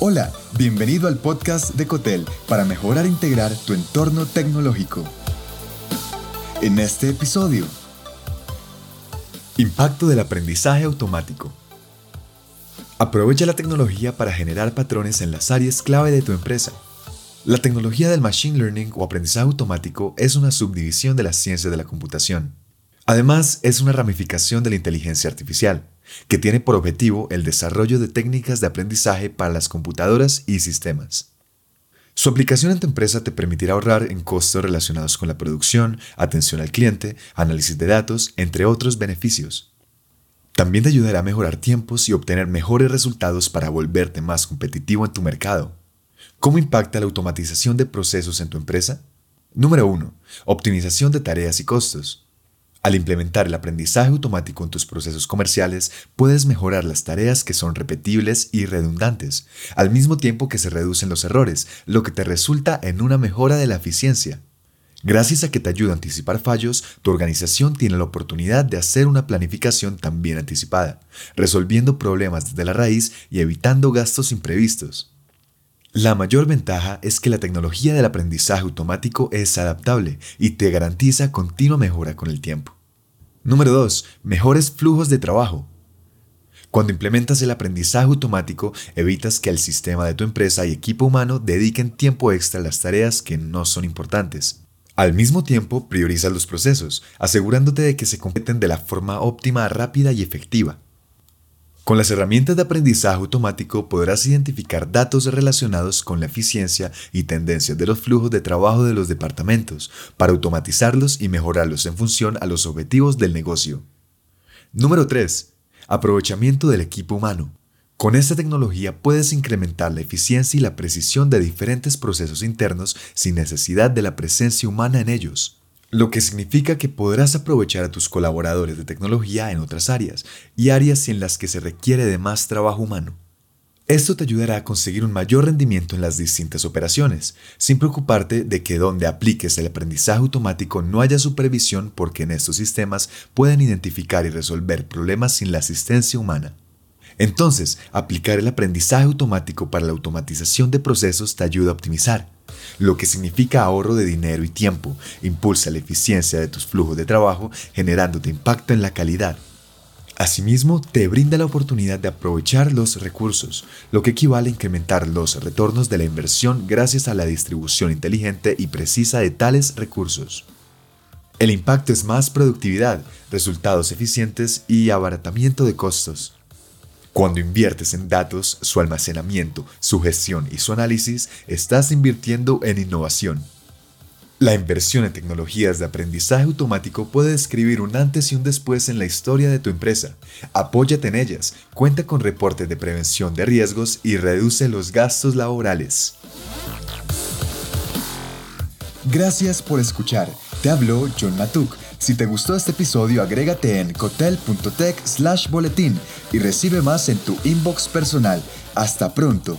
Hola, bienvenido al podcast de Cotel para mejorar e integrar tu entorno tecnológico. En este episodio, Impacto del aprendizaje automático. Aprovecha la tecnología para generar patrones en las áreas clave de tu empresa. La tecnología del Machine Learning o aprendizaje automático es una subdivisión de la ciencia de la computación. Además, es una ramificación de la inteligencia artificial que tiene por objetivo el desarrollo de técnicas de aprendizaje para las computadoras y sistemas. Su aplicación en tu empresa te permitirá ahorrar en costos relacionados con la producción, atención al cliente, análisis de datos, entre otros beneficios. También te ayudará a mejorar tiempos y obtener mejores resultados para volverte más competitivo en tu mercado. ¿Cómo impacta la automatización de procesos en tu empresa? Número 1. Optimización de tareas y costos. Al implementar el aprendizaje automático en tus procesos comerciales, puedes mejorar las tareas que son repetibles y redundantes, al mismo tiempo que se reducen los errores, lo que te resulta en una mejora de la eficiencia. Gracias a que te ayuda a anticipar fallos, tu organización tiene la oportunidad de hacer una planificación también anticipada, resolviendo problemas desde la raíz y evitando gastos imprevistos. La mayor ventaja es que la tecnología del aprendizaje automático es adaptable y te garantiza continua mejora con el tiempo. Número 2. Mejores flujos de trabajo. Cuando implementas el aprendizaje automático, evitas que el sistema de tu empresa y equipo humano dediquen tiempo extra a las tareas que no son importantes. Al mismo tiempo, priorizas los procesos, asegurándote de que se completen de la forma óptima, rápida y efectiva. Con las herramientas de aprendizaje automático podrás identificar datos relacionados con la eficiencia y tendencias de los flujos de trabajo de los departamentos para automatizarlos y mejorarlos en función a los objetivos del negocio. Número 3. Aprovechamiento del equipo humano. Con esta tecnología puedes incrementar la eficiencia y la precisión de diferentes procesos internos sin necesidad de la presencia humana en ellos lo que significa que podrás aprovechar a tus colaboradores de tecnología en otras áreas y áreas en las que se requiere de más trabajo humano. Esto te ayudará a conseguir un mayor rendimiento en las distintas operaciones, sin preocuparte de que donde apliques el aprendizaje automático no haya supervisión porque en estos sistemas pueden identificar y resolver problemas sin la asistencia humana. Entonces, aplicar el aprendizaje automático para la automatización de procesos te ayuda a optimizar, lo que significa ahorro de dinero y tiempo, impulsa la eficiencia de tus flujos de trabajo, generándote impacto en la calidad. Asimismo, te brinda la oportunidad de aprovechar los recursos, lo que equivale a incrementar los retornos de la inversión gracias a la distribución inteligente y precisa de tales recursos. El impacto es más productividad, resultados eficientes y abaratamiento de costos. Cuando inviertes en datos, su almacenamiento, su gestión y su análisis, estás invirtiendo en innovación. La inversión en tecnologías de aprendizaje automático puede describir un antes y un después en la historia de tu empresa. Apóyate en ellas, cuenta con reportes de prevención de riesgos y reduce los gastos laborales. Gracias por escuchar. Te habló John Matuk si te gustó este episodio, agrégate en cotel.tech slash boletín y recibe más en tu inbox personal. Hasta pronto.